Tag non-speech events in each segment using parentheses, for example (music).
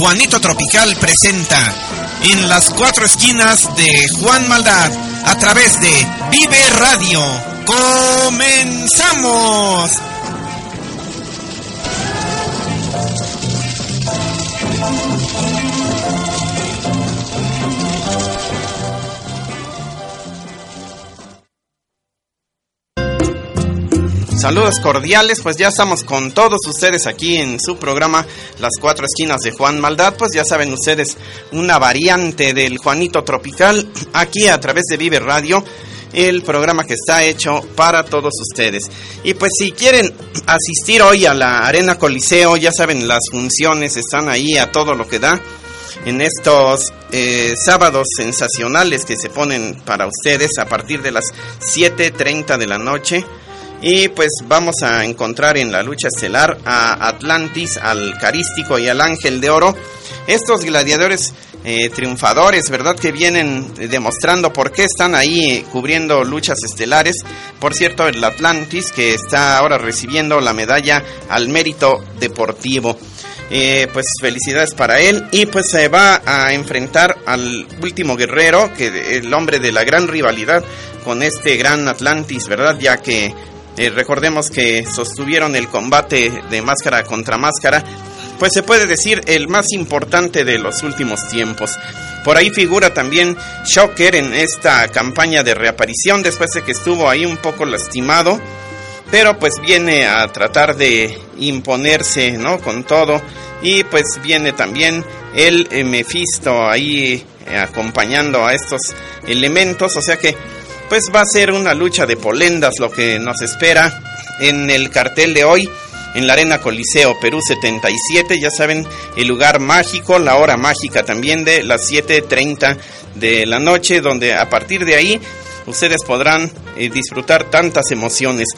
Juanito Tropical presenta en las cuatro esquinas de Juan Maldad a través de Vive Radio. ¡Comenzamos! Saludos cordiales, pues ya estamos con todos ustedes aquí en su programa Las Cuatro Esquinas de Juan Maldad, pues ya saben ustedes una variante del Juanito Tropical aquí a través de Vive Radio, el programa que está hecho para todos ustedes. Y pues si quieren asistir hoy a la Arena Coliseo, ya saben las funciones están ahí a todo lo que da en estos eh, sábados sensacionales que se ponen para ustedes a partir de las 7.30 de la noche. Y pues vamos a encontrar en la lucha estelar a Atlantis, al Carístico y al Ángel de Oro. Estos gladiadores eh, triunfadores, ¿verdad? Que vienen demostrando por qué están ahí cubriendo luchas estelares. Por cierto, el Atlantis que está ahora recibiendo la medalla al mérito deportivo. Eh, pues felicidades para él y pues se va a enfrentar al último guerrero, que el hombre de la gran rivalidad con este gran Atlantis, ¿verdad? Ya que eh, recordemos que sostuvieron el combate de máscara contra máscara, pues se puede decir el más importante de los últimos tiempos. Por ahí figura también Shocker en esta campaña de reaparición después de que estuvo ahí un poco lastimado, pero pues viene a tratar de imponerse, ¿no? Con todo y pues viene también el Mephisto ahí eh, acompañando a estos elementos, o sea que pues va a ser una lucha de polendas lo que nos espera en el cartel de hoy en la Arena Coliseo Perú 77, ya saben, el lugar mágico, la hora mágica también de las 7.30 de la noche, donde a partir de ahí ustedes podrán eh, disfrutar tantas emociones.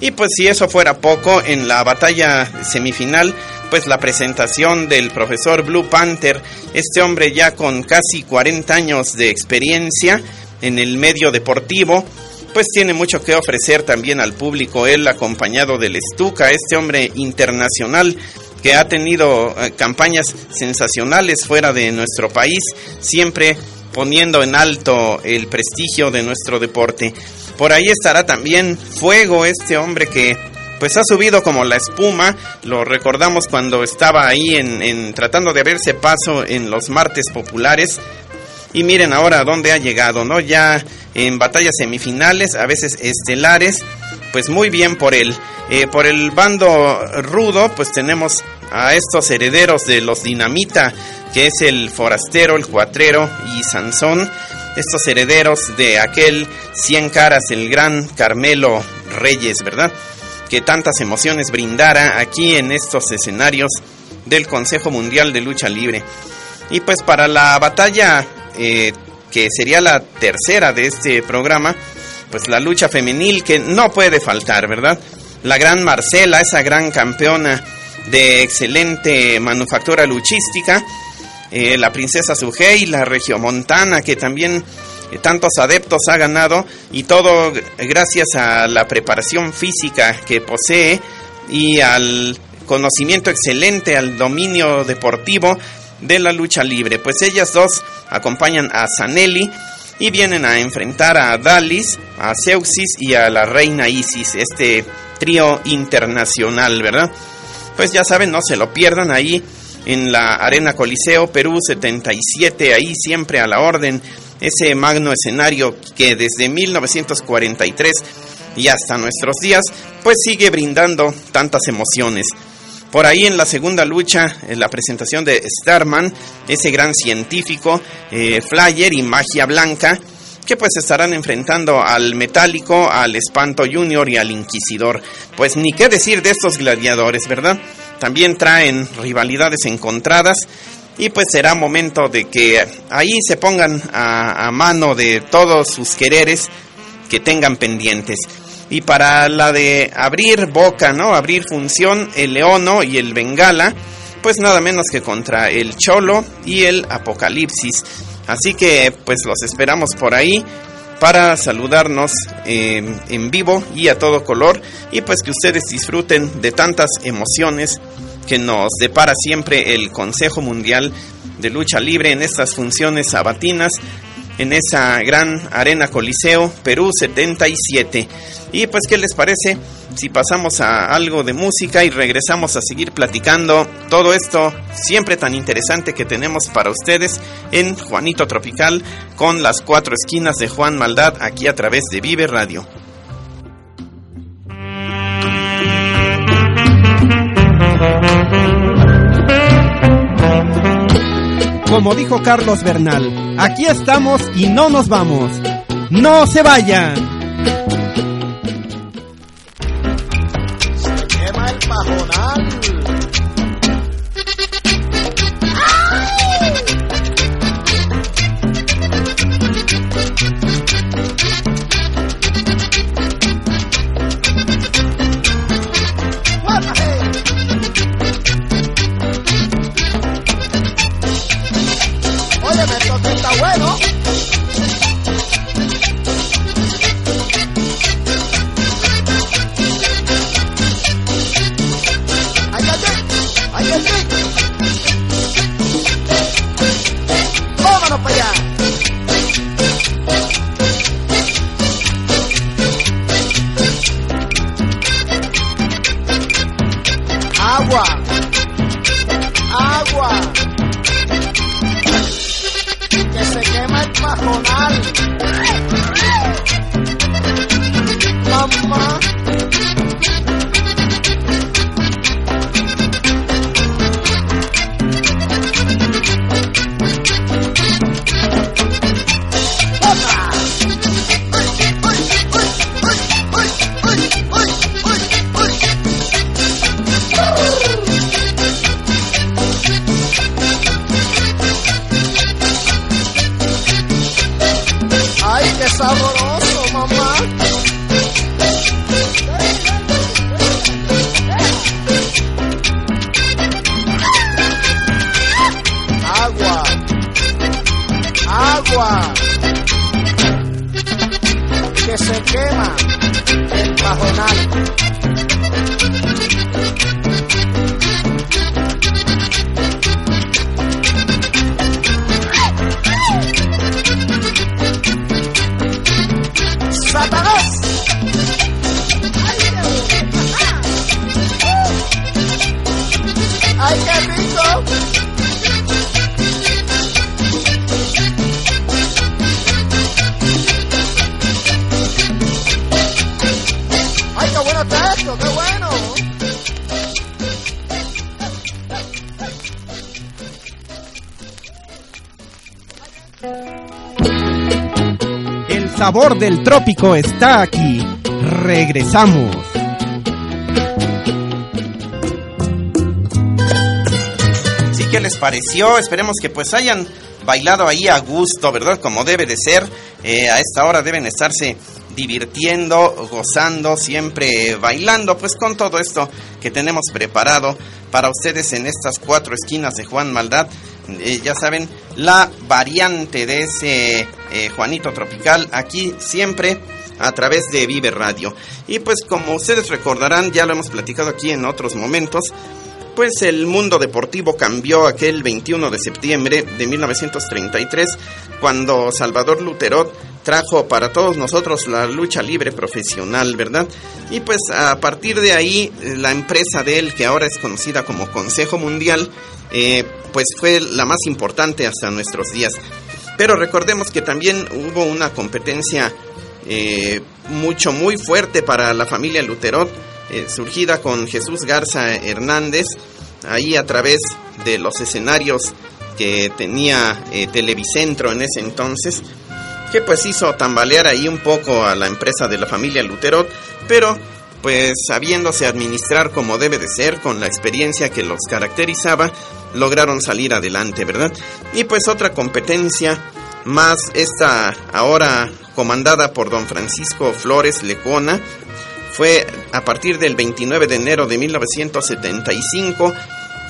Y pues si eso fuera poco, en la batalla semifinal, pues la presentación del profesor Blue Panther, este hombre ya con casi 40 años de experiencia, en el medio deportivo, pues tiene mucho que ofrecer también al público. Él acompañado del Estuca, este hombre internacional que ha tenido eh, campañas sensacionales fuera de nuestro país, siempre poniendo en alto el prestigio de nuestro deporte. Por ahí estará también Fuego, este hombre que pues ha subido como la espuma. Lo recordamos cuando estaba ahí en, en, tratando de abrirse paso en los martes populares. Y miren ahora dónde ha llegado, ¿no? Ya en batallas semifinales, a veces estelares, pues muy bien por él. Eh, por el bando rudo, pues tenemos a estos herederos de los Dinamita, que es el forastero, el cuatrero y Sansón. Estos herederos de aquel cien caras, el gran Carmelo Reyes, ¿verdad? Que tantas emociones brindara aquí en estos escenarios del Consejo Mundial de Lucha Libre. Y pues para la batalla eh, que sería la tercera de este programa, pues la lucha femenil que no puede faltar, ¿verdad? La gran Marcela, esa gran campeona de excelente manufactura luchística, eh, la princesa Sugei, la regiomontana que también eh, tantos adeptos ha ganado y todo gracias a la preparación física que posee y al conocimiento excelente, al dominio deportivo de la lucha libre. Pues ellas dos acompañan a Zanelli y vienen a enfrentar a Dalis, a Zeuxis y a la reina Isis, este trío internacional, ¿verdad? Pues ya saben, no se lo pierdan ahí en la Arena Coliseo Perú 77, ahí siempre a la orden, ese magno escenario que desde 1943 y hasta nuestros días, pues sigue brindando tantas emociones. Por ahí en la segunda lucha, en la presentación de Starman, ese gran científico, eh, Flyer y Magia Blanca, que pues estarán enfrentando al Metálico, al Espanto Junior y al Inquisidor. Pues ni qué decir de estos gladiadores, ¿verdad? También traen rivalidades encontradas y pues será momento de que ahí se pongan a, a mano de todos sus quereres que tengan pendientes. Y para la de abrir boca, ¿no? Abrir función, el Leono y el Bengala, pues nada menos que contra el Cholo y el Apocalipsis. Así que pues los esperamos por ahí para saludarnos eh, en vivo y a todo color y pues que ustedes disfruten de tantas emociones que nos depara siempre el Consejo Mundial de Lucha Libre en estas funciones sabatinas en esa gran arena Coliseo Perú 77. Y pues, ¿qué les parece si pasamos a algo de música y regresamos a seguir platicando todo esto siempre tan interesante que tenemos para ustedes en Juanito Tropical con las cuatro esquinas de Juan Maldad aquí a través de Vive Radio? Como dijo Carlos Bernal, aquí estamos y no nos vamos. ¡No se vayan! Del trópico está aquí. Regresamos. Sí, ¿qué les pareció? Esperemos que pues hayan bailado ahí a gusto, ¿verdad? Como debe de ser. Eh, a esta hora deben estarse divirtiendo, gozando, siempre bailando, pues con todo esto que tenemos preparado para ustedes en estas cuatro esquinas de Juan Maldad. Eh, ya saben, la variante de ese eh, Juanito Tropical aquí siempre a través de Vive Radio. Y pues como ustedes recordarán, ya lo hemos platicado aquí en otros momentos, pues el mundo deportivo cambió aquel 21 de septiembre de 1933 cuando Salvador Luterot trajo para todos nosotros la lucha libre profesional, ¿verdad? Y pues a partir de ahí la empresa de él, que ahora es conocida como Consejo Mundial, eh, pues fue la más importante hasta nuestros días. Pero recordemos que también hubo una competencia eh, mucho, muy fuerte para la familia Luterot, eh, surgida con Jesús Garza Hernández, ahí a través de los escenarios que tenía Televicentro en ese entonces, que pues hizo tambalear ahí un poco a la empresa de la familia Luterot, pero pues sabiéndose administrar como debe de ser, con la experiencia que los caracterizaba, lograron salir adelante, ¿verdad? Y pues otra competencia más esta ahora comandada por don Francisco Flores Lecona fue a partir del 29 de enero de 1975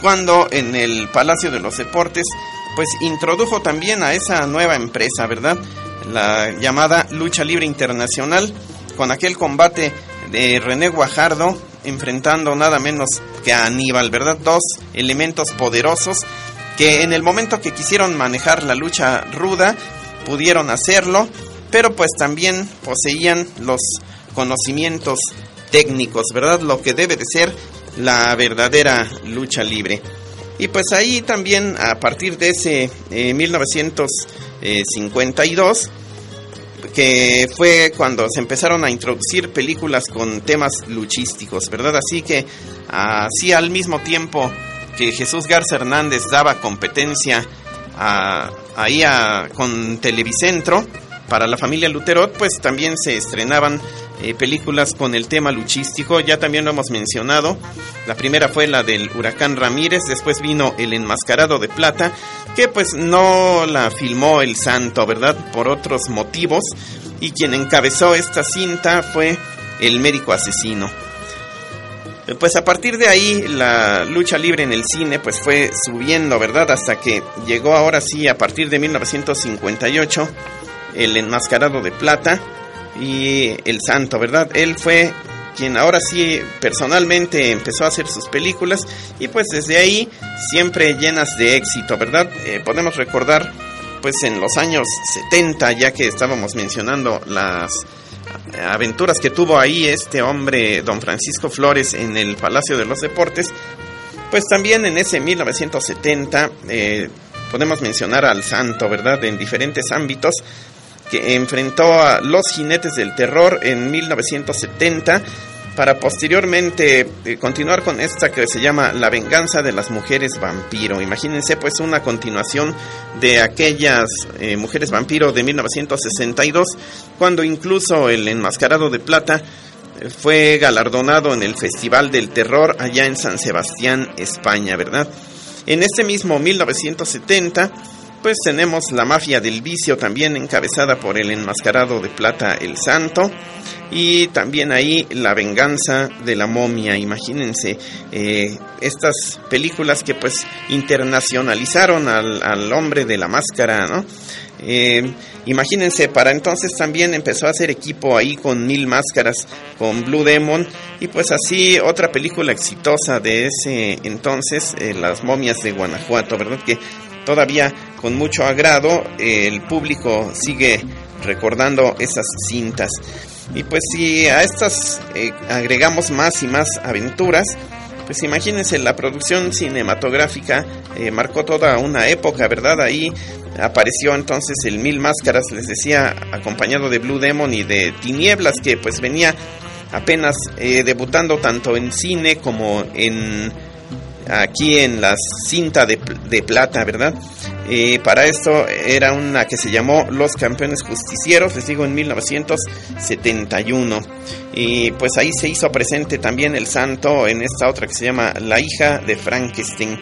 cuando en el Palacio de los Deportes pues introdujo también a esa nueva empresa, ¿verdad? La llamada Lucha Libre Internacional con aquel combate de René Guajardo enfrentando nada menos que a Aníbal, ¿verdad? Dos elementos poderosos que en el momento que quisieron manejar la lucha ruda pudieron hacerlo, pero pues también poseían los conocimientos técnicos, ¿verdad? Lo que debe de ser la verdadera lucha libre. Y pues ahí también a partir de ese 1952 eh, que fue cuando se empezaron a introducir películas con temas luchísticos, ¿verdad? Así que así al mismo tiempo que Jesús Garza Hernández daba competencia ahí con Televicentro para la familia Luterot, pues también se estrenaban eh, películas con el tema luchístico, ya también lo hemos mencionado. La primera fue la del huracán Ramírez, después vino El enmascarado de plata, que pues no la filmó el santo, ¿verdad? Por otros motivos. Y quien encabezó esta cinta fue el médico asesino. Pues a partir de ahí la lucha libre en el cine pues fue subiendo, ¿verdad? Hasta que llegó ahora sí a partir de 1958 el enmascarado de plata y el santo, ¿verdad? Él fue quien ahora sí personalmente empezó a hacer sus películas y pues desde ahí siempre llenas de éxito, ¿verdad? Eh, podemos recordar pues en los años 70 ya que estábamos mencionando las aventuras que tuvo ahí este hombre, don Francisco Flores, en el Palacio de los Deportes, pues también en ese 1970 eh, podemos mencionar al santo, ¿verdad? En diferentes ámbitos, que enfrentó a Los Jinetes del Terror en 1970 para posteriormente eh, continuar con esta que se llama La venganza de las mujeres vampiro. Imagínense pues una continuación de aquellas eh, mujeres vampiro de 1962, cuando incluso el enmascarado de plata eh, fue galardonado en el Festival del Terror allá en San Sebastián, España, ¿verdad? En este mismo 1970 pues tenemos la mafia del vicio también encabezada por el enmascarado de plata El Santo y también ahí la venganza de la momia, imagínense eh, estas películas que pues internacionalizaron al, hombre de la máscara, ¿no? Eh, imagínense, para entonces también empezó a hacer equipo ahí con Mil Máscaras, con Blue Demon, y pues así otra película exitosa de ese entonces, eh, Las momias de Guanajuato, ¿verdad? Que todavía con mucho agrado el público sigue recordando esas cintas. Y pues si a estas eh, agregamos más y más aventuras, pues imagínense, la producción cinematográfica eh, marcó toda una época, ¿verdad? Ahí apareció entonces el Mil Máscaras, les decía, acompañado de Blue Demon y de Tinieblas, que pues venía apenas eh, debutando tanto en cine como en aquí en la cinta de, de plata, ¿verdad? Y para esto era una que se llamó Los Campeones Justicieros, les digo, en 1971. Y pues ahí se hizo presente también el santo en esta otra que se llama La hija de Frankenstein.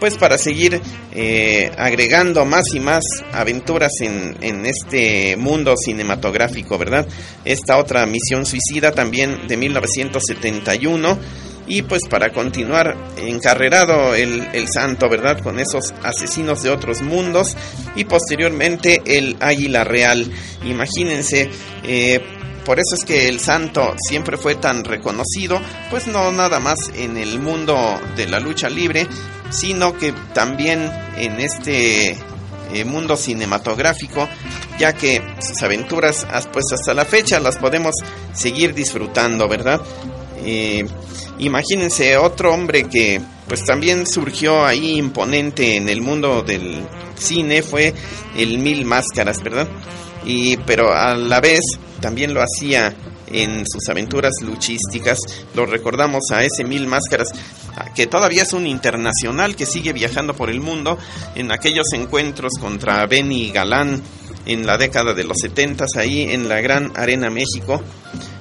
Pues para seguir eh, agregando más y más aventuras en, en este mundo cinematográfico, ¿verdad? Esta otra misión suicida también de 1971 y pues para continuar encarrerado el, el, santo, ¿verdad? Con esos asesinos de otros mundos y posteriormente el águila real. Imagínense, eh, por eso es que el santo siempre fue tan reconocido, pues no nada más en el mundo de la lucha libre, sino que también en este eh, mundo cinematográfico, ya que sus aventuras, pues hasta la fecha las podemos seguir disfrutando, ¿verdad? Eh, imagínense otro hombre que pues también surgió ahí imponente en el mundo del cine, fue el Mil Máscaras, ¿verdad? Y, pero a la vez también lo hacía en sus aventuras luchísticas. Lo recordamos a ese Mil Máscaras, que todavía es un internacional que sigue viajando por el mundo en aquellos encuentros contra Benny Galán en la década de los 70 ahí en la Gran Arena México.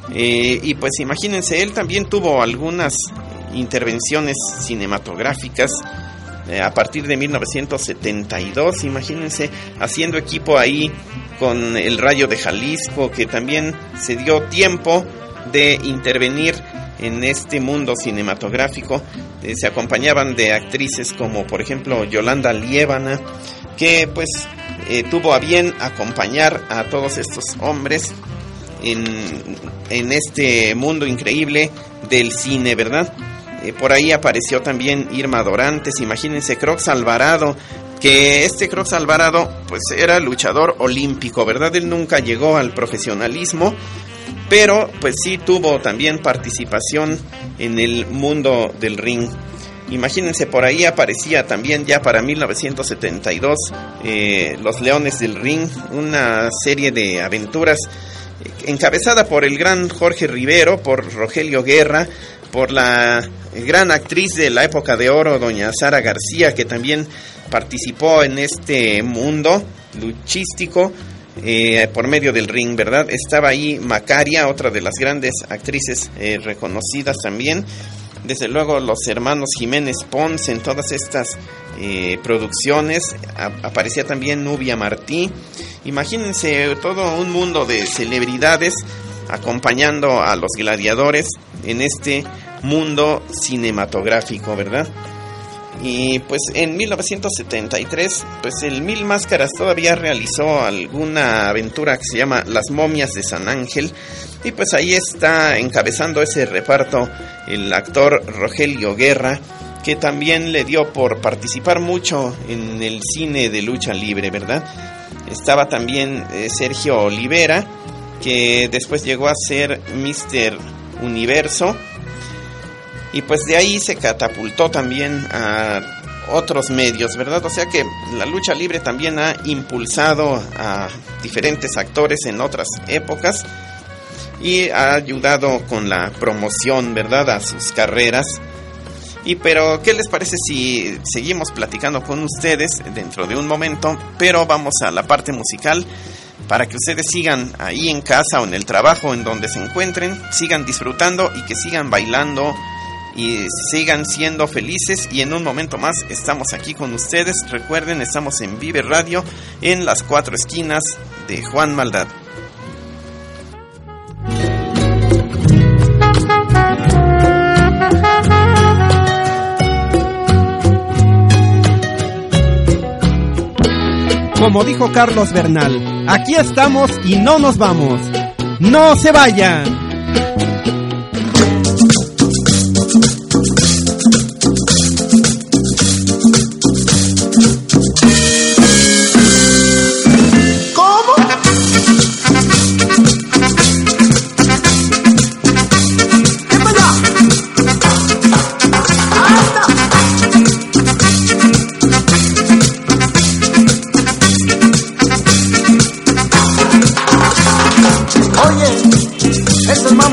Eh, y pues imagínense, él también tuvo algunas intervenciones cinematográficas eh, a partir de 1972, imagínense, haciendo equipo ahí con el Rayo de Jalisco, que también se dio tiempo de intervenir en este mundo cinematográfico. Eh, se acompañaban de actrices como por ejemplo Yolanda Liébana, que pues tuvo a bien acompañar a todos estos hombres en, este mundo increíble del cine, ¿verdad? Eh, por ahí apareció también Irma Dorantes, imagínense Crocs Alvarado, que este Crocs Alvarado pues era luchador olímpico, ¿verdad? Él nunca llegó al profesionalismo, pero pues sí tuvo también participación en el mundo del ring. Imagínense, por ahí aparecía también ya para 1972 eh, Los Leones del Ring, una serie de aventuras encabezada por el gran Jorge Rivero, por Rogelio Guerra, por la gran actriz de la época de oro, doña Sara García, que también participó en este mundo luchístico eh, por medio del ring, ¿verdad? Estaba ahí Macaria, otra de las grandes actrices eh, reconocidas también. Desde luego los hermanos Jiménez Pons en todas estas eh, producciones. aparecía también Nubia Martí. Imagínense todo un mundo de celebridades acompañando a los gladiadores en este mundo cinematográfico, ¿verdad? Y pues en 1973, pues el Mil Máscaras todavía realizó alguna aventura que se llama Las momias de San Ángel. Y pues ahí está encabezando ese reparto el actor Rogelio Guerra, que también le dio por participar mucho en el cine de lucha libre, ¿verdad? Estaba también eh, Sergio Olivera, que después llegó a ser Mr. Universo y pues de ahí se catapultó también a otros medios, ¿verdad? O sea que la lucha libre también ha impulsado a diferentes actores en otras épocas y ha ayudado con la promoción, ¿verdad? A sus carreras. Y pero, ¿qué les parece si seguimos platicando con ustedes dentro de un momento? Pero vamos a la parte musical para que ustedes sigan ahí en casa o en el trabajo en donde se encuentren, sigan disfrutando y que sigan bailando y sigan siendo felices y en un momento más estamos aquí con ustedes. Recuerden, estamos en Vive Radio en las cuatro esquinas de Juan Maldad. Como dijo Carlos Bernal, aquí estamos y no nos vamos. ¡No se vayan!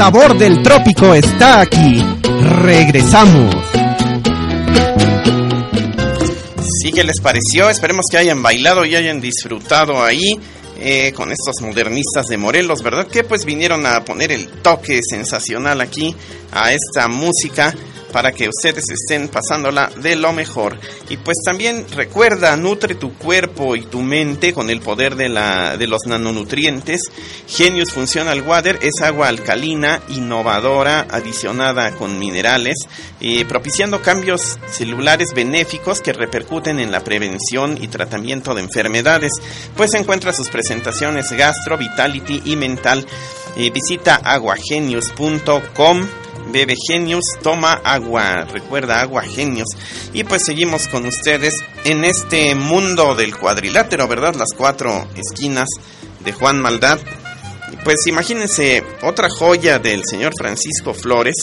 sabor del trópico está aquí. Regresamos. Sí, ¿qué les pareció? Esperemos que hayan bailado y hayan disfrutado ahí eh, con estos modernistas de Morelos, ¿verdad? Que pues vinieron a poner el toque sensacional aquí a esta música para que ustedes estén pasándola de lo mejor. Y pues también recuerda, nutre tu cuerpo y tu mente con el poder de, la, de los nanonutrientes. Genius Functional Water es agua alcalina, innovadora, adicionada con minerales, eh, propiciando cambios celulares benéficos que repercuten en la prevención y tratamiento de enfermedades. Pues encuentra sus presentaciones Gastro, Vitality y Mental. Eh, visita aguagenius.com Bebe Genius, toma agua, recuerda agua Genius. Y pues seguimos con ustedes en este mundo del cuadrilátero, ¿verdad? Las cuatro esquinas de Juan Maldad. Pues imagínense otra joya del señor Francisco Flores,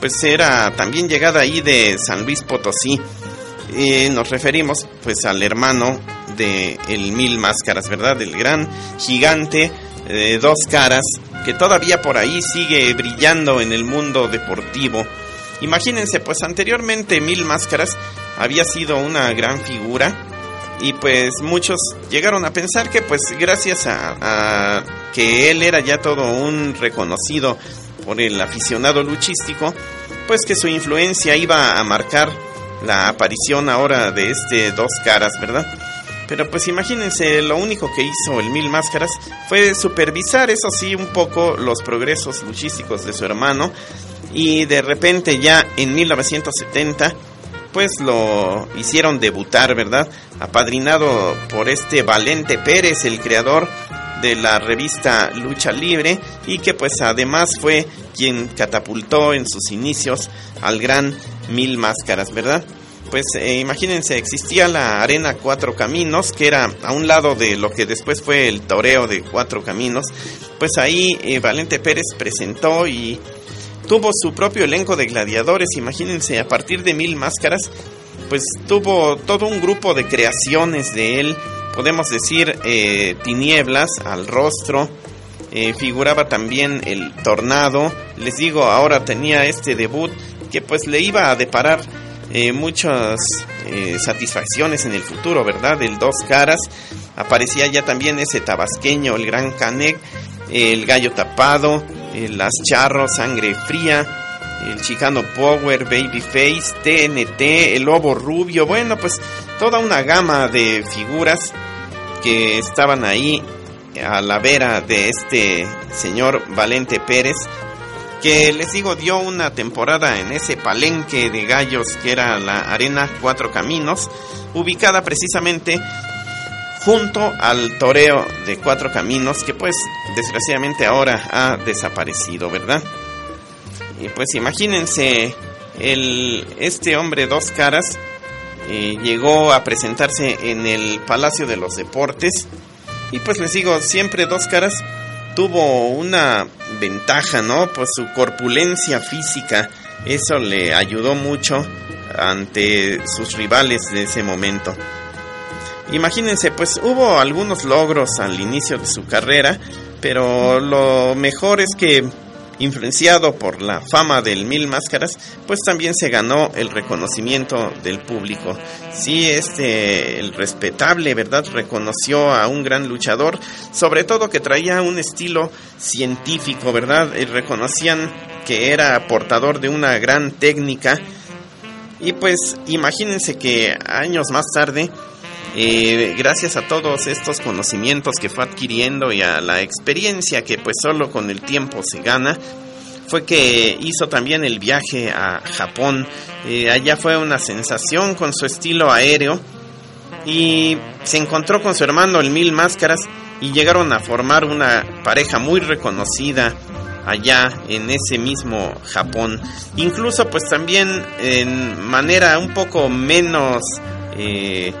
pues era también llegada ahí de San Luis Potosí. Eh, nos referimos pues al hermano de el Mil Máscaras, ¿verdad? El gran gigante de dos caras que todavía por ahí sigue brillando en el mundo deportivo. Imagínense, pues anteriormente Mil Máscaras había sido una gran figura y pues muchos llegaron a pensar que pues gracias a, a que él era ya todo un reconocido por el aficionado luchístico, pues que su influencia iba a marcar la aparición ahora de este dos caras, ¿verdad? Pero pues imagínense, lo único que hizo el Mil Máscaras fue supervisar, eso sí, un poco los progresos luchísticos de su hermano. Y de repente ya en 1970, pues lo hicieron debutar, ¿verdad? Apadrinado por este Valente Pérez, el creador de la revista Lucha Libre y que pues además fue quien catapultó en sus inicios al gran Mil Máscaras, ¿verdad? Pues eh, imagínense, existía la Arena Cuatro Caminos, que era a un lado de lo que después fue el toreo de Cuatro Caminos. Pues ahí eh, Valente Pérez presentó y tuvo su propio elenco de gladiadores. Imagínense, a partir de Mil Máscaras, pues tuvo todo un grupo de creaciones de él. Podemos decir eh, Tinieblas al rostro. eh, figuraba también el Tornado. Les digo, ahora tenía este debut que pues le iba a deparar eh, muchas eh, satisfacciones en el futuro, ¿verdad? El Dos Caras. Aparecía ya también ese tabasqueño, el Gran Canek, el Gallo Tapado, eh, Las Charros, Sangre Fría, el Chicano Power, Babyface, TNT, el Lobo Rubio. Bueno, pues toda una gama de figuras que estaban ahí a la vera de este señor Valente Pérez que les digo dio una temporada en ese palenque de gallos que era la Arena Cuatro Caminos, ubicada precisamente junto al toreo de Cuatro Caminos, que pues desgraciadamente ahora ha desaparecido, ¿verdad? Y pues imagínense, el, este hombre dos caras eh, llegó a presentarse en el Palacio de los Deportes, y pues les digo, siempre dos caras tuvo una ventaja, ¿no? Pues su corpulencia física eso le ayudó mucho ante sus rivales de ese momento. Imagínense, pues hubo algunos logros al inicio de su carrera, pero lo mejor es que influenciado por la fama del Mil Máscaras, pues también se ganó el reconocimiento del público. Sí, este, el respetable, ¿verdad? Reconoció a un gran luchador, sobre todo que traía un estilo científico, ¿verdad? Y reconocían que era portador de una gran técnica. Y pues imagínense que años más tarde, eh, gracias a todos estos conocimientos que fue adquiriendo y a la experiencia que pues solo con el tiempo se gana, fue que hizo también el viaje a Japón. Eh, allá fue una sensación con su estilo aéreo y se encontró con su hermano el Mil Máscaras y llegaron a formar una pareja muy reconocida allá en ese mismo Japón. Incluso pues también en manera un poco menos... Eh,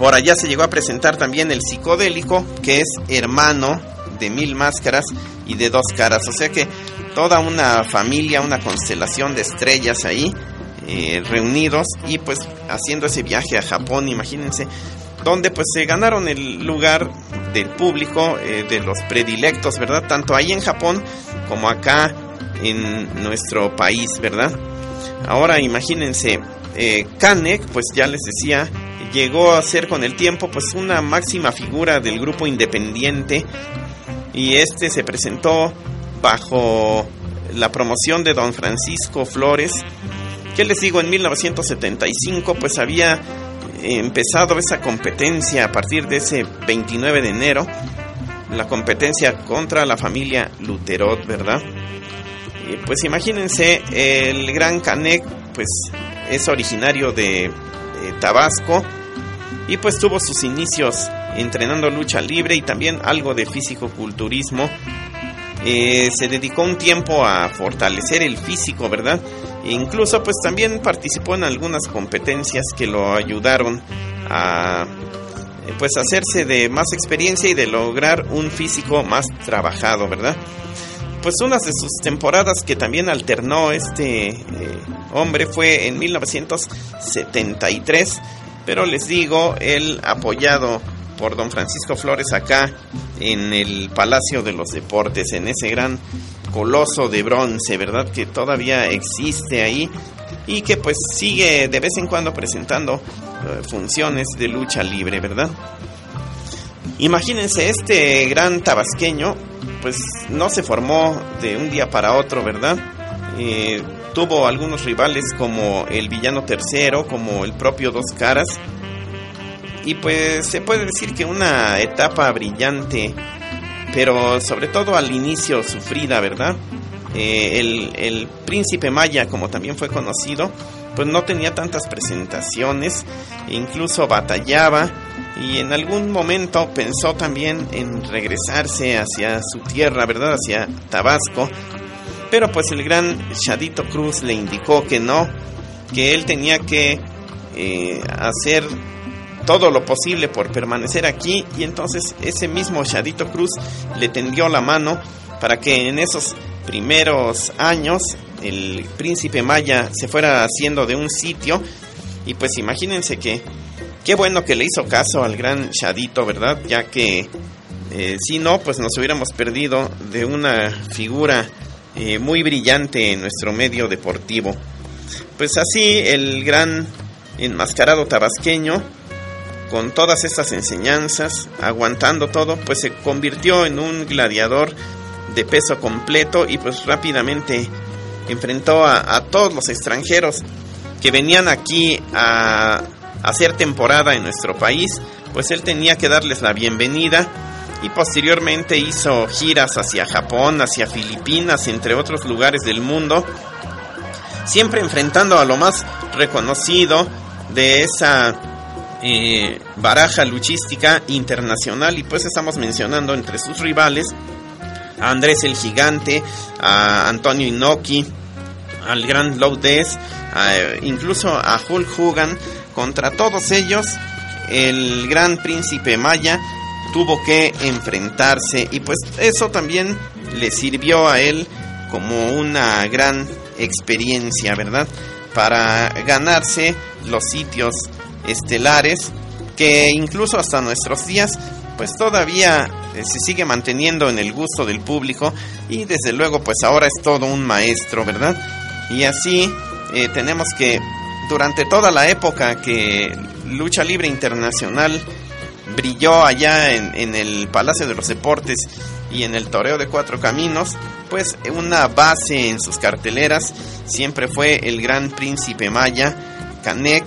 por allá se llegó a presentar también el psicodélico, que es hermano de Mil Máscaras y de Dos Caras. O sea que toda una familia, una constelación de estrellas ahí, eh, reunidos y pues haciendo ese viaje a Japón, imagínense, donde pues se ganaron el lugar del público, eh, de los predilectos, ¿verdad? Tanto ahí en Japón como acá en nuestro país, ¿verdad? Ahora imagínense, eh, Kanek, pues ya les decía, llegó a ser con el tiempo pues una máxima figura del grupo independiente y este se presentó bajo la promoción de don Francisco Flores, que les digo, en 1975 pues había empezado esa competencia a partir de ese 29 de enero, la competencia contra la familia Luterot, ¿verdad? Y pues imagínense, el gran Canek pues es originario de, Tabasco y pues tuvo sus inicios entrenando lucha libre y también algo de físico-culturismo. Eh, se dedicó un tiempo a fortalecer el físico, ¿verdad? E incluso pues también participó en algunas competencias que lo ayudaron a pues hacerse de más experiencia y de lograr un físico más trabajado, ¿verdad? Pues unas de sus temporadas que también alternó este eh, hombre fue en 1973, pero les digo, él apoyado por don Francisco Flores acá en el Palacio de los Deportes, en ese gran coloso de bronce, ¿verdad? Que todavía existe ahí y que pues sigue de vez en cuando presentando eh, funciones de lucha libre, ¿verdad? Imagínense, este gran tabasqueño pues no se formó de un día para otro, ¿verdad? Eh, tuvo algunos rivales como el villano tercero, como el propio Dos Caras, y pues se puede decir que una etapa brillante, pero sobre todo al inicio sufrida, ¿verdad? Eh, el, el, príncipe Maya, como también fue conocido, pues no tenía tantas presentaciones, incluso batallaba y en algún momento pensó también en regresarse hacia su tierra, ¿verdad? Hacia Tabasco, pero pues el gran Shadito Cruz le indicó que no, que él tenía que eh, hacer todo lo posible por permanecer aquí y entonces ese mismo Shadito Cruz le tendió la mano para que en esos primeros años el príncipe Maya se fuera haciendo de un sitio y pues imagínense que qué bueno que le hizo caso al gran Shadito, ¿verdad? Ya que eh, si no, pues nos hubiéramos perdido de una figura eh, muy brillante en nuestro medio deportivo. Pues así el gran enmascarado tabasqueño con todas estas enseñanzas, aguantando todo, pues se convirtió en un gladiador de peso completo y pues rápidamente enfrentó a, todos los extranjeros que venían aquí a, hacer temporada en nuestro país, pues él tenía que darles la bienvenida y posteriormente hizo giras hacia Japón, hacia Filipinas, entre otros lugares del mundo, siempre enfrentando a lo más reconocido de esa eh, baraja luchística internacional y pues estamos mencionando entre sus rivales a Andrés el Gigante, a Antonio Inoki, al Gran Lourdes, incluso a Hulk Hogan. Contra todos ellos, el Gran Príncipe Maya tuvo que enfrentarse y pues eso también le sirvió a él como una gran experiencia, ¿verdad? Para ganarse los sitios estelares que incluso hasta nuestros días pues todavía eh, se sigue manteniendo en el gusto del público y desde luego pues ahora es todo un maestro, ¿verdad? Y así eh, tenemos que durante toda la época que Lucha Libre Internacional brilló allá en, el Palacio de los Deportes y en el Toreo de Cuatro Caminos, pues una base en sus carteleras. Siempre fue el Gran Príncipe Maya, Canek,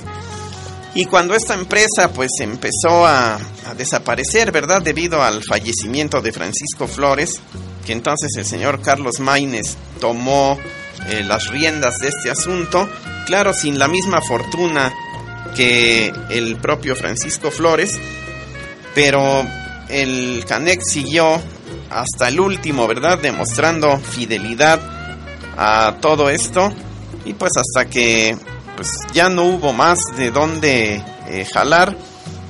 y cuando esta empresa pues empezó a, desaparecer, ¿verdad? Debido al fallecimiento de Francisco Flores, que entonces el señor Carlos Maínez tomó eh, las riendas de este asunto, claro, sin la misma fortuna que el propio Francisco Flores, pero el Canec siguió hasta el último, ¿verdad? Demostrando fidelidad a todo esto y pues hasta que pues ya no hubo más de dónde eh, jalar.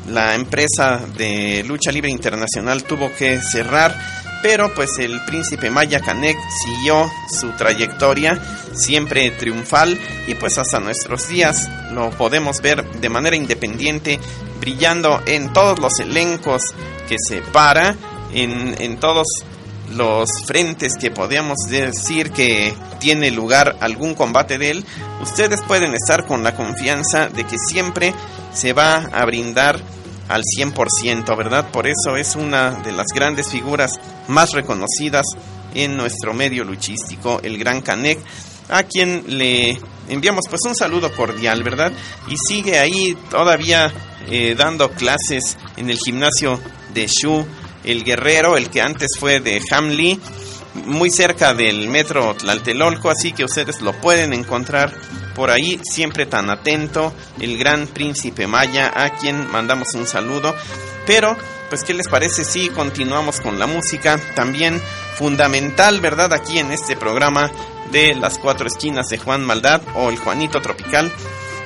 La empresa de lucha libre internacional tuvo que cerrar, pero pues el príncipe Maya Canek siguió su trayectoria siempre triunfal y pues hasta nuestros días lo podemos ver de manera independiente brillando en todos los elencos que se para, en, en todos los frentes que podríamos decir que tiene lugar algún combate de él, ustedes pueden estar con la confianza de que siempre se va a brindar al 100%, ¿verdad? Por eso es una de las grandes figuras más reconocidas en nuestro medio luchístico, el Gran Canek, a quien le enviamos pues un saludo cordial, ¿verdad? Y sigue ahí todavía eh, dando clases en el gimnasio de Shu el Guerrero, el que antes fue de Hamley, muy cerca del metro Tlaltelolco, así que ustedes lo pueden encontrar por ahí, siempre tan atento, el gran príncipe Maya, a quien mandamos un saludo. Pero, pues, ¿qué les parece si continuamos con la música? También fundamental, ¿verdad? Aquí en este programa de las cuatro esquinas de Juan Maldad o el Juanito Tropical,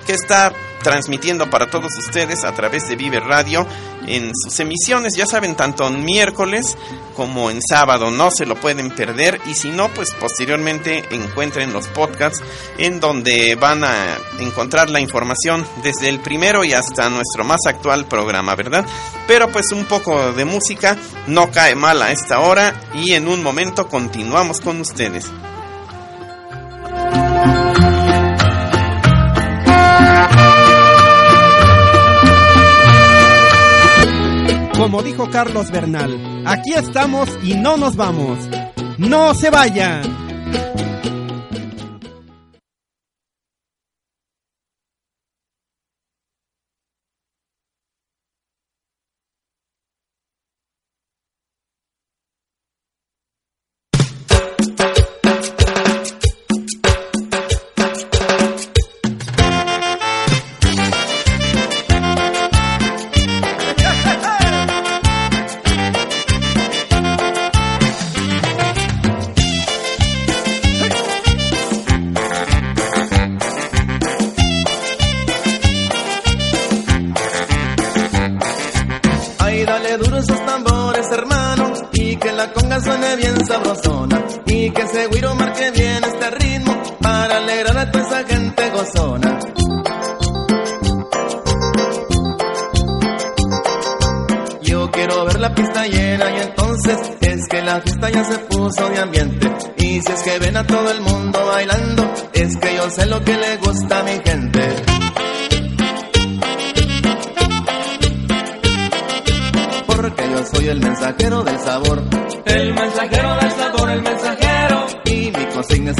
que está transmitiendo para todos ustedes a través de Vive Radio en sus emisiones, ya saben, tanto en miércoles como en sábado, no se lo pueden perder y si no, pues posteriormente encuentren los podcasts en donde van a encontrar la información desde el primero y hasta nuestro más actual programa, ¿verdad? Pero pues un poco de música no cae mal a esta hora y en un momento continuamos con ustedes. Como dijo Carlos Bernal, aquí estamos y no nos vamos. ¡No se vayan!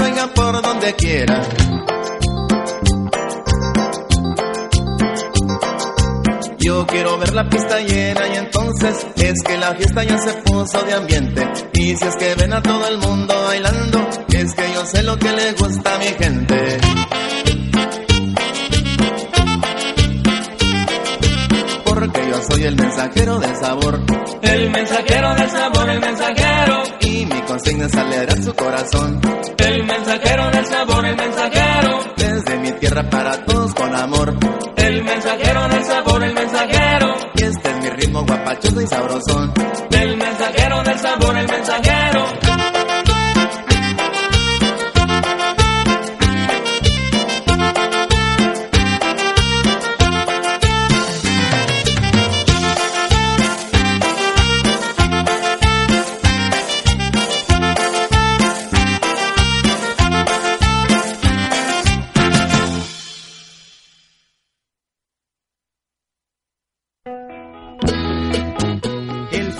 oigan por donde quiera. Yo quiero ver la pista llena y entonces es que la fiesta ya se puso de ambiente. Y si es que ven a todo el mundo bailando, es que yo sé lo que le gusta a mi gente. Sabrosón.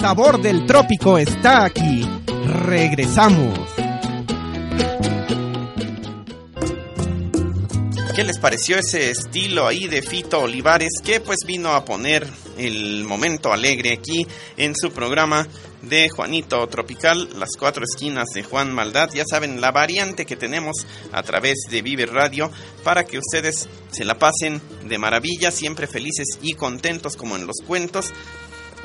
Sabor del trópico está aquí. Regresamos. ¿Qué les pareció ese estilo ahí de Fito Olivares que pues vino a poner el momento alegre aquí en su programa de Juanito Tropical, las cuatro esquinas de Juan Maldad? Ya saben, la variante que tenemos a través de Vive Radio para que ustedes se la pasen de maravilla, siempre felices y contentos como en los cuentos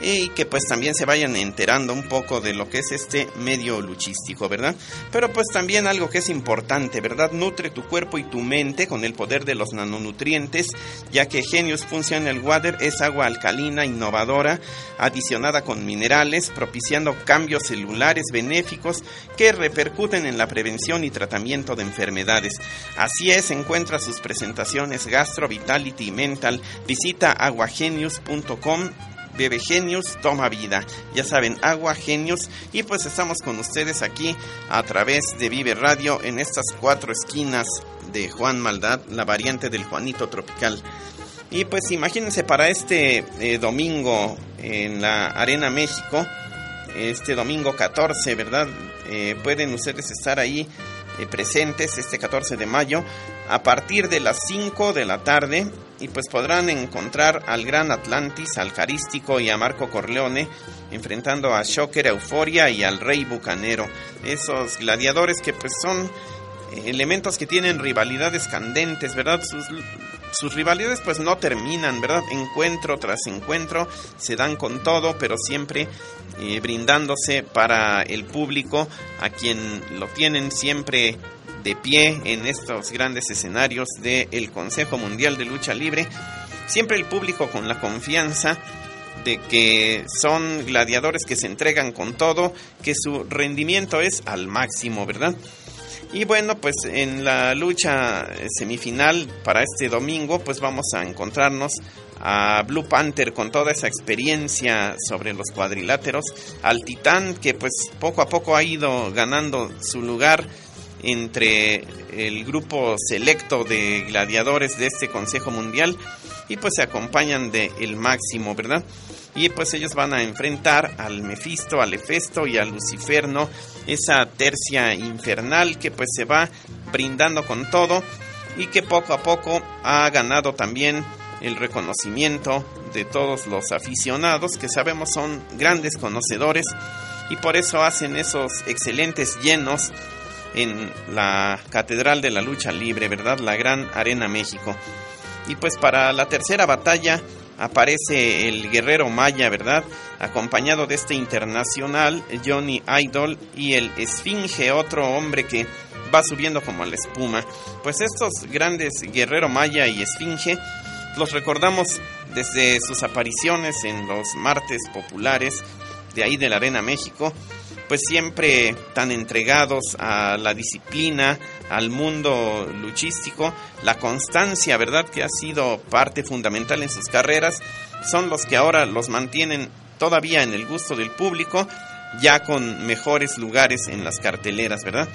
y que pues también se vayan enterando un poco de lo que es este medio luchístico, ¿verdad? Pero pues también algo que es importante, ¿verdad? Nutre tu cuerpo y tu mente con el poder de los nanonutrientes, ya que Genius Functional Water es agua alcalina innovadora, adicionada con minerales, propiciando cambios celulares benéficos que repercuten en la prevención y tratamiento de enfermedades. Así es, encuentra sus presentaciones Gastro, Vitality Mental. Visita aguagenius.com Bebe Genius, toma vida. Ya saben, agua Genius. Y pues estamos con ustedes aquí a través de Vive Radio en estas cuatro esquinas de Juan Maldad, la variante del Juanito Tropical. Y pues imagínense para este eh, domingo en la Arena México, este domingo 14, ¿verdad? Eh, pueden ustedes estar ahí eh, presentes este 14 de mayo a partir de las 5 de la tarde y pues podrán encontrar al Gran Atlantis, al Carístico y a Marco Corleone enfrentando a Shocker Euforia y al Rey Bucanero. Esos gladiadores que pues son elementos que tienen rivalidades candentes, ¿verdad? Sus, sus rivalidades pues no terminan, ¿verdad? Encuentro tras encuentro se dan con todo, pero siempre eh, brindándose para el público a quien lo tienen siempre de pie en estos grandes escenarios del Consejo Mundial de Lucha Libre. Siempre el público con la confianza de que son gladiadores que se entregan con todo, que su rendimiento es al máximo, ¿verdad? Y bueno, pues en la lucha semifinal para este domingo, pues vamos a encontrarnos a Blue Panther con toda esa experiencia sobre los cuadriláteros, al Titán que pues poco a poco ha ido ganando su lugar entre el grupo selecto de gladiadores de este Consejo Mundial y pues se acompañan de el máximo, ¿verdad? Y pues ellos van a enfrentar al Mefisto, al Hefesto y al Luciferno, esa tercia infernal que pues se va brindando con todo y que poco a poco ha ganado también el reconocimiento de todos los aficionados que sabemos son grandes conocedores y por eso hacen esos excelentes llenos en la Catedral de la Lucha Libre, ¿verdad? La Gran Arena México. Y pues para la tercera batalla aparece el guerrero maya, ¿verdad? Acompañado de este internacional, Johnny Idol, y el Esfinge, otro hombre que va subiendo como la espuma. Pues estos grandes guerrero maya y Esfinge los recordamos desde sus apariciones en los martes populares de ahí de la Arena México pues siempre tan entregados a la disciplina, al mundo luchístico, la constancia, ¿verdad? Que ha sido parte fundamental en sus carreras, son los que ahora los mantienen todavía en el gusto del público, ya con mejores lugares en las carteleras, ¿verdad?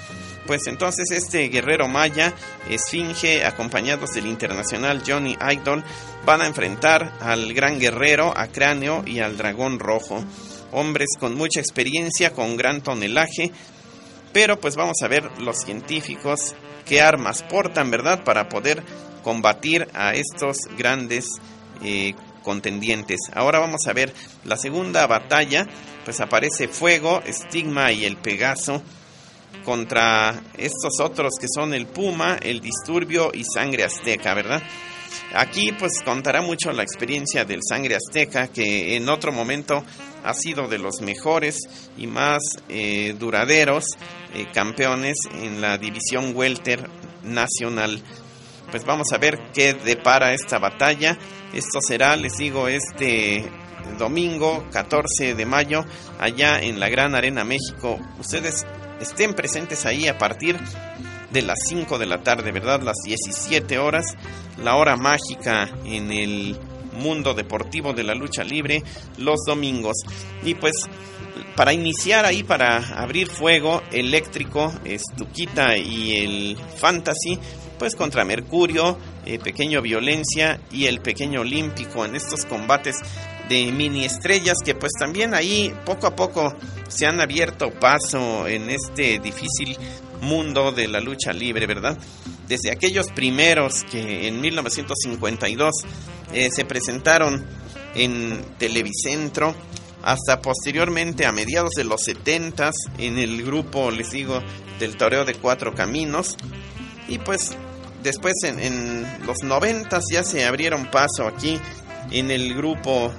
Pues entonces este guerrero maya, Esfinge, acompañados del internacional Johnny Idol, van a enfrentar al gran guerrero, a Cráneo y al dragón rojo hombres con mucha experiencia, con gran tonelaje, Pero pues vamos a ver los científicos qué armas portan, ¿verdad? Para poder combatir a estos grandes eh, contendientes. Ahora vamos a ver la segunda batalla, pues aparece Fuego, Estigma y el Pegaso contra estos otros que son el Puma, el Disturbio y Sangre Azteca, ¿verdad? Aquí pues contará mucho la experiencia del Sangre Azteca, que en otro momento ha sido de los mejores y más eh, duraderos eh, campeones en la división welter nacional. Pues vamos a ver qué depara esta batalla. Esto será, les digo, este domingo 14 de mayo allá en la Gran Arena México. Ustedes estén presentes ahí a partir de las 5 de la tarde, ¿verdad? Las 17 horas, la hora mágica en el mundo deportivo de la lucha libre los domingos. Y pues para iniciar ahí, para abrir fuego eléctrico, Estuquita y el Fantasy, pues contra Mercurio, eh, Pequeño Violencia y el Pequeño Olímpico en estos combates de mini estrellas que pues también ahí poco a poco se han abierto paso en este difícil mundo de la lucha libre, ¿verdad? Desde aquellos primeros que en 1952 eh, se presentaron en Televicentro, hasta posteriormente a mediados de los 70 en el grupo, les digo, del Toreo de Cuatro Caminos, y pues después en, en los 90 ya se abrieron paso aquí en el grupo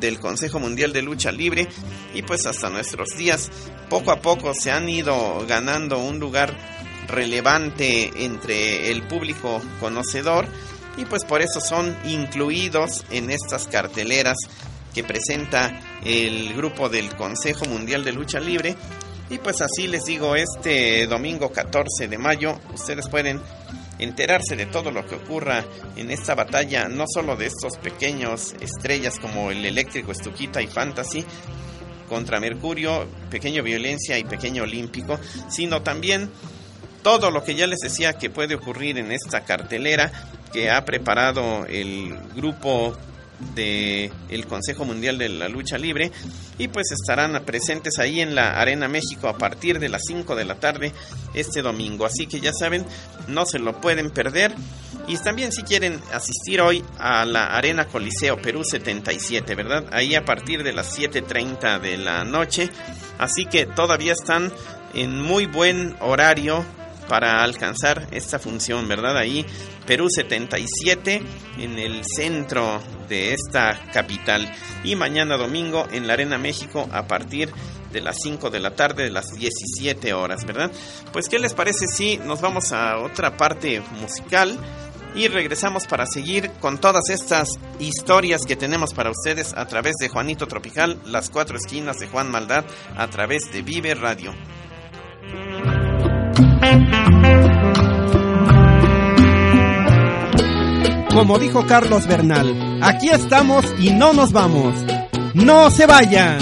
del Consejo Mundial de Lucha Libre. Y pues hasta nuestros días poco a poco se han ido ganando un lugar relevante entre el público conocedor y pues por eso son incluidos en estas carteleras que presenta el grupo del Consejo Mundial de Lucha Libre. Y pues así les digo este domingo 14 de mayo ustedes pueden enterarse de todo lo que ocurra en esta batalla, no solo de estos pequeños estrellas como el eléctrico, Estuquita y Fantasy contra Mercurio, pequeño violencia y pequeño olímpico, sino también todo lo que ya les decía que puede ocurrir en esta cartelera que ha preparado el grupo del el Consejo Mundial de la Lucha Libre y pues estarán presentes ahí en la Arena México a partir de las 5 de la tarde este domingo. Así que ya saben, no se lo pueden perder. Y también si quieren asistir hoy a la Arena Coliseo Perú 77, ¿verdad? Ahí a partir de las 7.30 de la noche. Así que todavía están en muy buen horario para alcanzar esta función, ¿verdad? Ahí Perú 77 en el centro de esta capital y mañana domingo en la Arena México a partir de las 5 de la tarde de las 17 horas, ¿verdad? Pues ¿qué les parece si nos vamos a otra parte musical? Y regresamos para seguir con todas estas historias que tenemos para ustedes a través de Juanito Tropical, las cuatro esquinas de Juan Maldad, a través de Vive Radio. Como dijo Carlos Bernal, aquí estamos y no nos vamos. ¡No se vayan!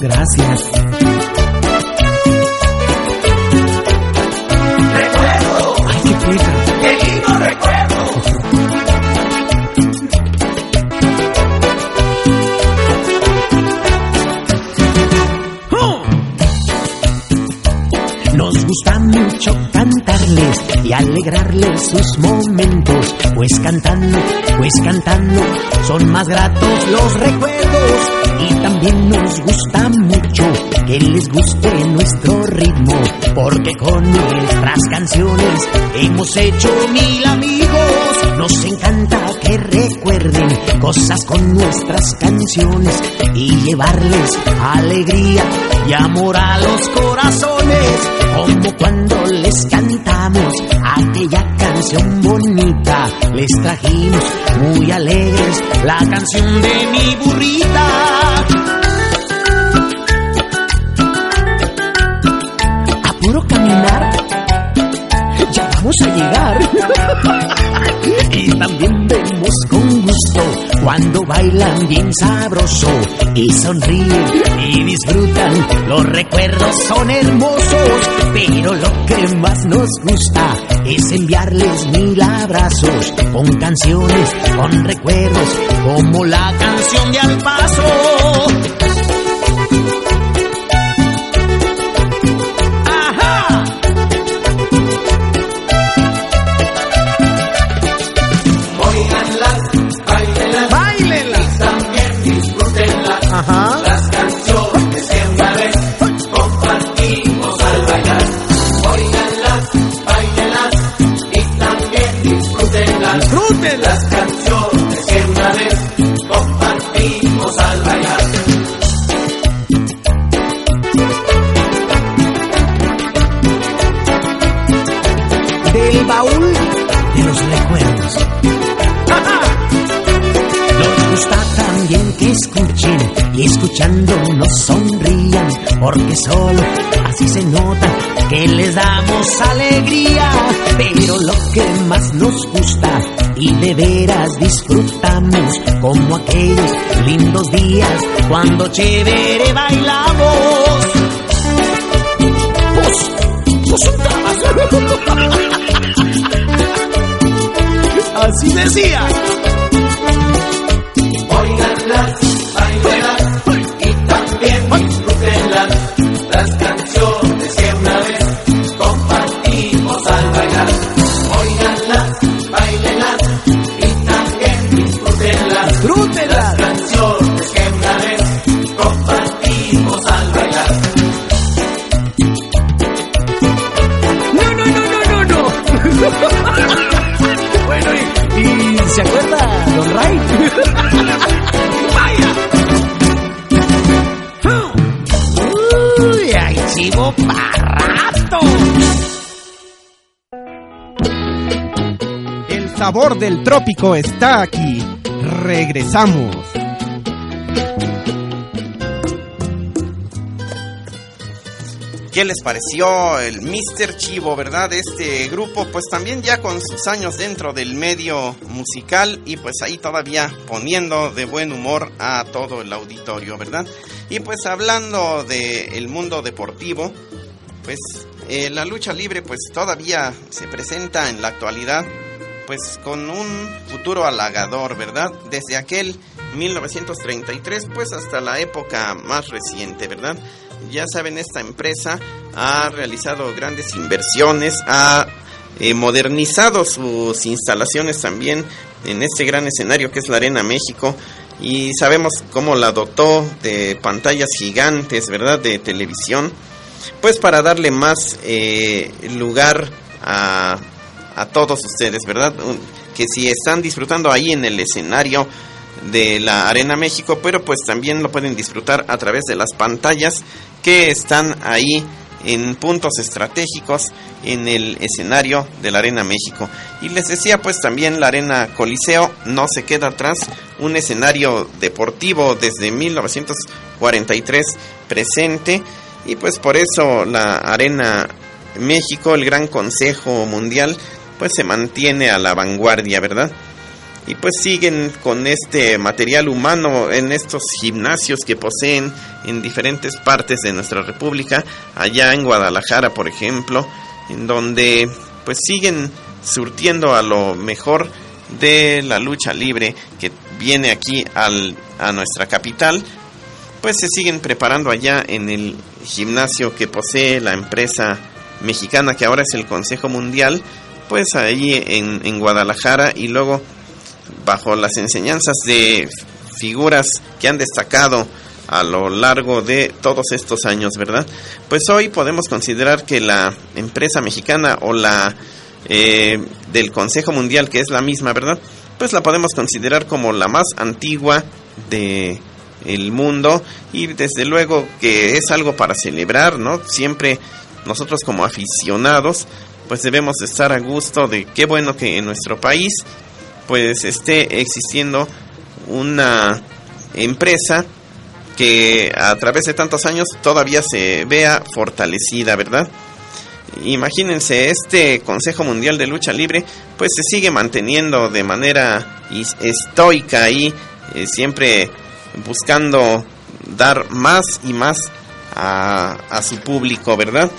Gracias. Alegrarles sus momentos, pues cantando, pues cantando, son más gratos los recuerdos. Y también nos gusta mucho que les guste nuestro ritmo, porque con nuestras canciones hemos hecho mil amigos. Nos encanta que recuerden cosas con nuestras canciones y llevarles alegría y amor a los corazones, como cuando les cantamos aquella canción bonita. Les trajimos muy alegres la canción de mi burrita. Ya vamos a llegar. y también vemos con gusto cuando bailan bien sabroso y sonríen y disfrutan. Los recuerdos son hermosos, pero lo que más nos gusta es enviarles mil abrazos con canciones, con recuerdos, como la canción de Al Paso. Gusta también que escuchen y escuchando nos sonrían, porque solo así se nota que les damos alegría. Pero lo que más nos gusta y de veras disfrutamos, como aquellos lindos días cuando chévere bailamos. (laughs) Así decía. Del trópico está aquí. Regresamos. ¿Qué les pareció el Mr. Chivo, verdad? Este grupo, pues también ya con sus años dentro del medio musical y pues ahí todavía poniendo de buen humor a todo el auditorio, ¿verdad? Y pues hablando del mundo deportivo, pues eh, la lucha libre pues todavía se presenta en la actualidad pues con un futuro halagador, ¿verdad? Desde aquel 1933 pues hasta la época más reciente, ¿verdad? Ya saben, esta empresa ha realizado grandes inversiones, ha eh, modernizado sus instalaciones también en este gran escenario que es la Arena México y sabemos cómo la dotó de pantallas gigantes, ¿verdad? De televisión, pues para darle más eh, lugar a, a todos ustedes, ¿verdad? Que si están disfrutando ahí en el escenario de la Arena México, pero pues también lo pueden disfrutar a través de las pantallas que están ahí en puntos estratégicos en el escenario de la Arena México. Y les decía pues también la Arena Coliseo no se queda atrás, un escenario deportivo desde 1943 presente y pues por eso la Arena México, el Gran Consejo Mundial, pues se mantiene a la vanguardia, ¿verdad? Y pues siguen con este material humano en estos gimnasios que poseen en diferentes partes de nuestra república, allá en Guadalajara, por ejemplo, en donde pues siguen surtiendo a lo mejor de la lucha libre que viene aquí al, a nuestra capital, pues se siguen preparando allá en el gimnasio que posee la empresa mexicana que ahora es el Consejo Mundial, pues ahí en, en Guadalajara y luego bajo las enseñanzas de figuras que han destacado a lo largo de todos estos años, ¿verdad? Pues hoy podemos considerar que la empresa mexicana o la eh, del Consejo Mundial, que es la misma, ¿verdad? Pues la podemos considerar como la más antigua de el mundo y desde luego que es algo para celebrar, ¿no? Siempre nosotros como aficionados pues debemos estar a gusto de qué bueno que en nuestro país pues esté existiendo una empresa que a través de tantos años todavía se vea fortalecida, ¿verdad? imagínense, este Consejo Mundial de Lucha Libre, pues se sigue manteniendo de manera estoica ahí, eh, siempre buscando dar más y más a, a su público, ¿verdad?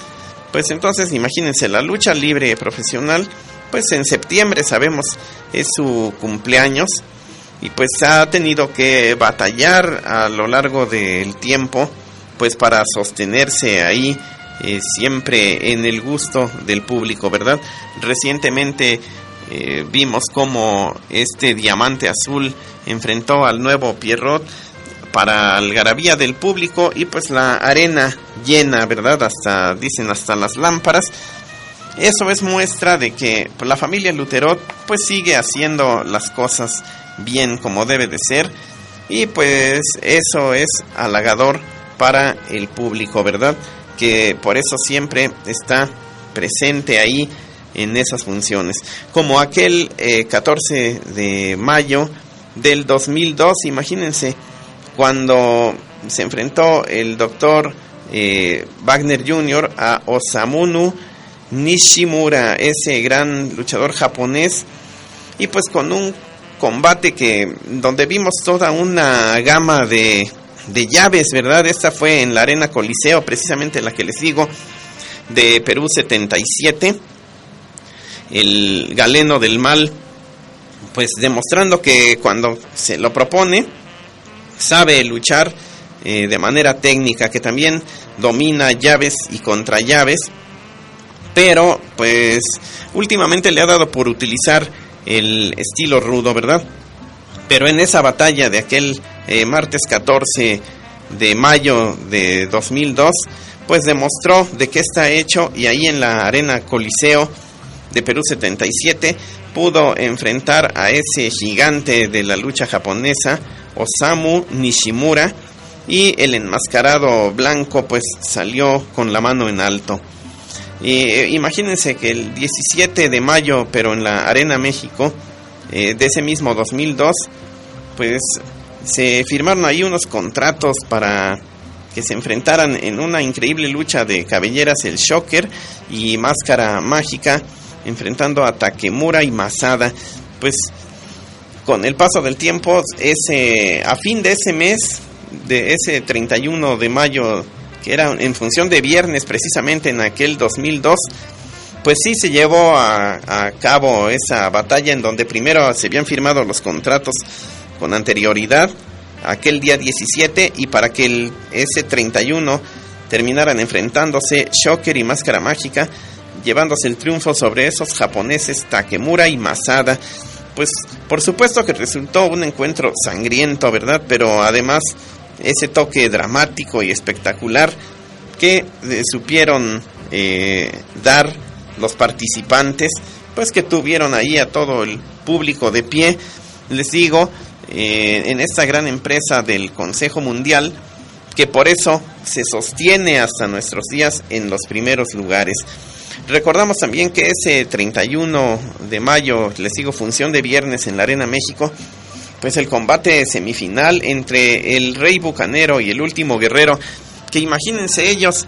Pues entonces imagínense, la lucha libre profesional, pues en septiembre sabemos es su cumpleaños y pues ha tenido que batallar a lo largo del tiempo pues para sostenerse ahí eh, siempre en el gusto del público, ¿verdad? Recientemente eh, vimos como este diamante azul enfrentó al nuevo Pierrot para algarabía del público y pues la arena llena, ¿verdad? Hasta, dicen, hasta las lámparas. Eso es muestra de que pues, la familia Luterot pues sigue haciendo las cosas bien como debe de ser y pues eso es halagador para el público, ¿verdad? Que por eso siempre está presente ahí en esas funciones. Como aquel 14 eh, de mayo del 2002, imagínense, cuando se enfrentó el doctor eh, Wagner Jr. a Osamunu Nishimura, ese gran luchador japonés, y pues con un combate que donde vimos toda una gama de, de llaves, ¿verdad? Esta fue en la Arena Coliseo, precisamente la que les digo, de Perú 77, el galeno del mal, pues demostrando que cuando se lo propone, sabe luchar eh, de manera técnica, que también domina llaves y contra llaves, pero pues últimamente le ha dado por utilizar el estilo rudo, ¿verdad? Pero en esa batalla de aquel eh, martes 14 de mayo de 2002, pues demostró de qué está hecho y ahí en la arena Coliseo de Perú 77 pudo enfrentar a ese gigante de la lucha japonesa, Osamu Nishimura, y el enmascarado blanco pues salió con la mano en alto. Eh, imagínense que el 17 de mayo, pero en la Arena México, eh, de ese mismo 2002, pues se firmaron ahí unos contratos para que se enfrentaran en una increíble lucha de cabelleras el Shocker y Máscara Mágica, enfrentando a Takemura y Masada. Pues con el paso del tiempo, ese, a fin de ese mes, de ese 31 de mayo que era en función de viernes precisamente en aquel 2002, pues sí se llevó a, cabo esa batalla en donde primero se habían firmado los contratos con anterioridad, aquel día 17, y para que el, ese 31 terminaran enfrentándose Shocker y Máscara Mágica, llevándose el triunfo sobre esos japoneses Takemura y Masada. Pues por supuesto que resultó un encuentro sangriento, ¿verdad? Pero además ese toque dramático y espectacular que eh, supieron eh, dar los participantes, pues que tuvieron ahí a todo el público de pie. Les digo, eh, en esta gran empresa del Consejo Mundial, que por eso se sostiene hasta nuestros días en los primeros lugares. Recordamos también que ese 31 de mayo, les digo, función de viernes en la Arena México, pues el combate semifinal entre el Rey Bucanero y el Último Guerrero, que imagínense ellos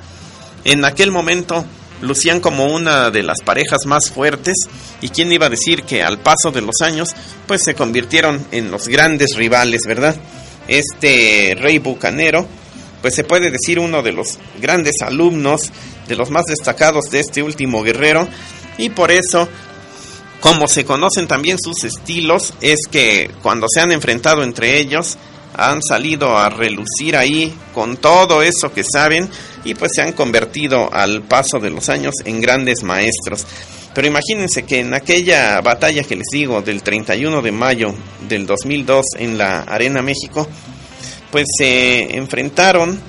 en aquel momento lucían como una de las parejas más fuertes y quién iba a decir que al paso de los años pues se convirtieron en los grandes rivales, ¿verdad? Este Rey Bucanero pues se puede decir uno de los grandes alumnos, de los más destacados de este último guerrero y por eso como se conocen también sus estilos, es que cuando se han enfrentado entre ellos, han salido a relucir ahí con todo eso que saben y pues se han convertido al paso de los años en grandes maestros. Pero imagínense que en aquella batalla que les digo del 31 de mayo del 2002 en la Arena México, pues se enfrentaron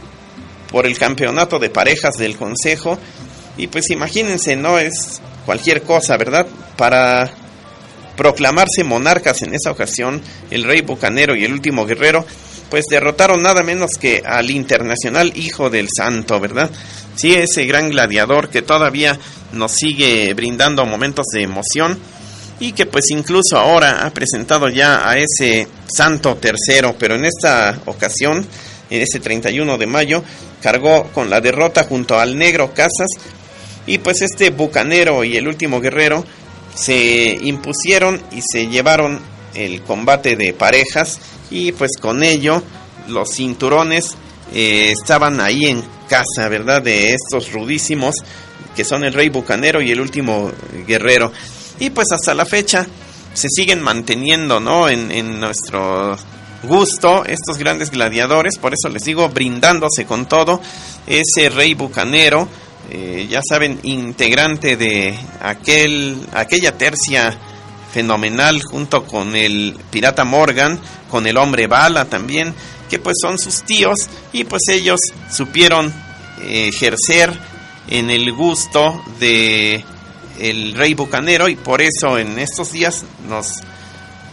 por el campeonato de parejas del Consejo y pues imagínense, no es cualquier cosa, ¿verdad? Para proclamarse monarcas en esa ocasión, el rey bucanero y el último guerrero, pues derrotaron nada menos que al internacional hijo del santo, ¿verdad? Sí, ese gran gladiador que todavía nos sigue brindando momentos de emoción y que pues incluso ahora ha presentado ya a ese santo tercero, pero en esta ocasión, en ese 31 de mayo, cargó con la derrota junto al negro Casas Y pues este bucanero y el último guerrero se impusieron y se llevaron el combate de parejas y pues con ello los cinturones eh, estaban ahí en casa, ¿verdad? De estos rudísimos que son el rey bucanero y el último guerrero. Y pues hasta la fecha se siguen manteniendo, ¿no? En, nuestro gusto estos grandes gladiadores, por eso les digo, brindándose con todo, ese rey bucanero, eh, ya saben, integrante de aquel, aquella tercia fenomenal junto con el pirata Morgan, con el hombre bala también, que pues son sus tíos y pues ellos supieron eh, ejercer en el gusto de el rey bucanero y por eso en estos días nos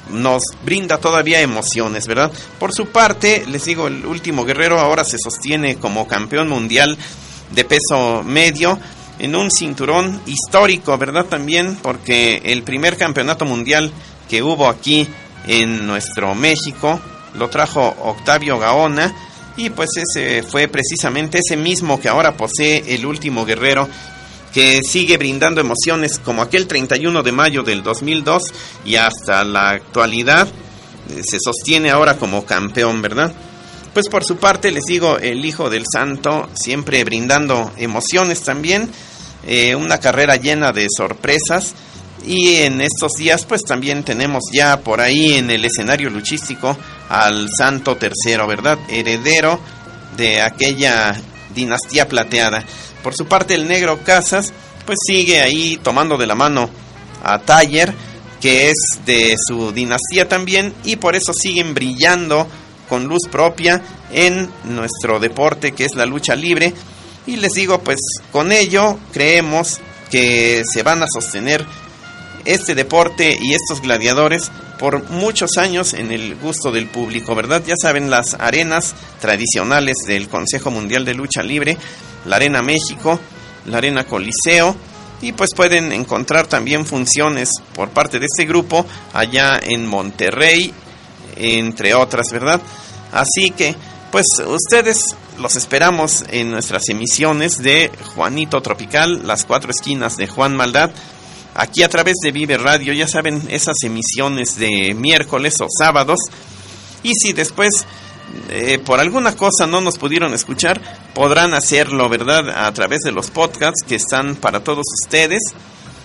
nos brinda todavía emociones, ¿verdad? Por su parte, les digo, el último guerrero ahora se sostiene como campeón mundial de peso medio en un cinturón histórico, ¿verdad? También porque el primer campeonato mundial que hubo aquí en nuestro México lo trajo Octavio Gaona y pues ese fue precisamente ese mismo que ahora posee el último guerrero que sigue brindando emociones como aquel 31 de mayo del 2002 y hasta la actualidad eh, se sostiene ahora como campeón, ¿verdad? Pues por su parte les digo, el Hijo del Santo siempre brindando emociones también, eh, una carrera llena de sorpresas y en estos días pues también tenemos ya por ahí en el escenario luchístico al Santo Tercero, ¿verdad? Heredero de aquella dinastía plateada. Por su parte, el negro Casas, pues sigue ahí tomando de la mano a Taller, que es de su dinastía también, y por eso siguen brillando con luz propia en nuestro deporte, que es la lucha libre. Y les digo, pues con ello creemos que se van a sostener este deporte y estos gladiadores por muchos años en el gusto del público, ¿verdad? Ya saben, las arenas tradicionales del Consejo Mundial de Lucha Libre, la Arena México, la Arena Coliseo, y pues pueden encontrar también funciones por parte de este grupo allá en Monterrey, entre otras, ¿verdad? Así que, pues ustedes los esperamos en nuestras emisiones de Juanito Tropical, las cuatro esquinas de Juan Maldad, aquí a través de Vive Radio, ya saben, esas emisiones de miércoles o sábados. Y si después eh, por alguna cosa no nos pudieron escuchar, podrán hacerlo, ¿verdad? A través de los podcasts que están para todos ustedes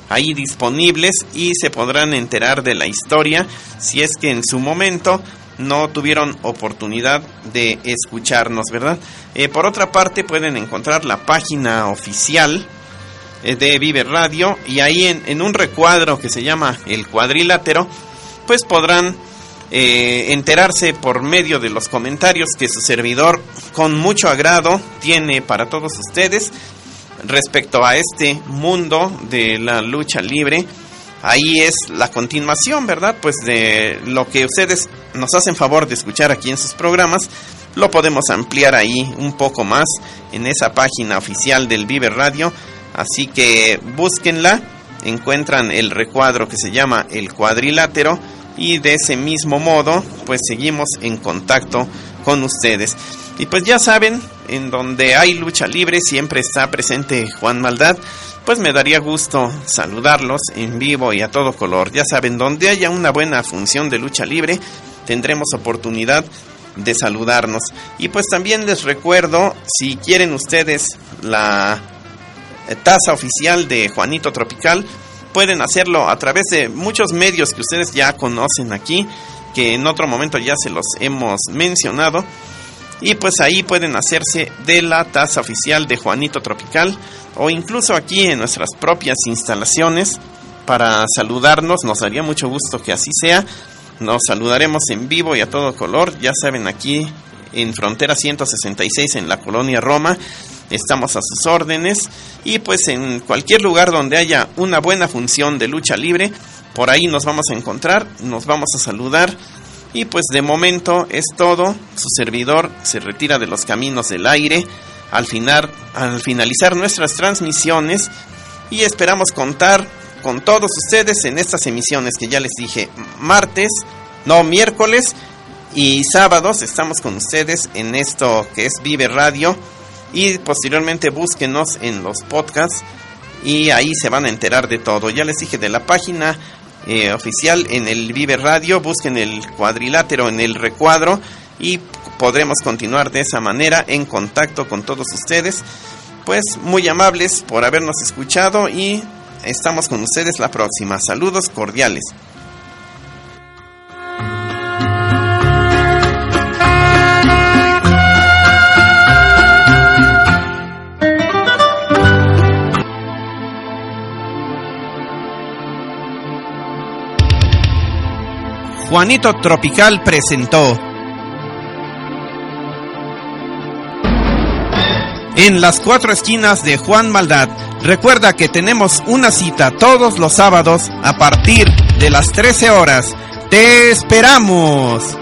ahí disponibles y se podrán enterar de la historia si es que en su momento no tuvieron oportunidad de escucharnos, ¿verdad? Eh, por otra parte, pueden encontrar la página oficial de Vive Radio y ahí en, en, un recuadro que se llama El Cuadrilátero, pues podrán eh, enterarse por medio de los comentarios que su servidor con mucho agrado tiene para todos ustedes respecto a este mundo de la lucha libre. Ahí es la continuación, ¿verdad? Pues de lo que ustedes nos hacen favor de escuchar aquí en sus programas, lo podemos ampliar ahí un poco más en esa página oficial del Vive Radio Así que búsquenla, encuentran el recuadro que se llama el cuadrilátero y de ese mismo modo pues seguimos en contacto con ustedes. Y pues ya saben, en donde hay lucha libre siempre está presente Juan Maldad, pues me daría gusto saludarlos en vivo y a todo color. Ya saben, donde haya una buena función de lucha libre, tendremos oportunidad de saludarnos. Y pues también les recuerdo, si quieren ustedes la taza oficial de Juanito Tropical. Pueden hacerlo a través de muchos medios que ustedes ya conocen aquí, que en otro momento ya se los hemos mencionado. Y pues ahí pueden hacerse de la taza oficial de Juanito Tropical o incluso aquí en nuestras propias instalaciones para saludarnos. Nos daría mucho gusto que así sea. Nos saludaremos en vivo y a todo color. Ya saben, aquí en Frontera 166 en la colonia Roma estamos a sus órdenes. Y pues en cualquier lugar donde haya una buena función de lucha libre, por ahí nos vamos a encontrar, nos vamos a saludar. Y pues de momento es todo, su servidor se retira de los caminos del aire al, final, al finalizar nuestras transmisiones. Y esperamos contar con todos ustedes en estas emisiones que ya les dije martes, no miércoles y sábados estamos con ustedes en esto que es Vive Radio y posteriormente búsquenos en los podcasts y ahí se van a enterar de todo. Ya les dije de la página eh, oficial en el Vive Radio, busquen el cuadrilátero en el recuadro y podremos continuar de esa manera en contacto con todos ustedes. Pues muy amables por habernos escuchado y estamos con ustedes la próxima. Saludos cordiales. Juanito Tropical presentó En las cuatro esquinas de Juan Maldad, recuerda que tenemos una cita todos los sábados a partir de las 13 horas. ¡Te esperamos!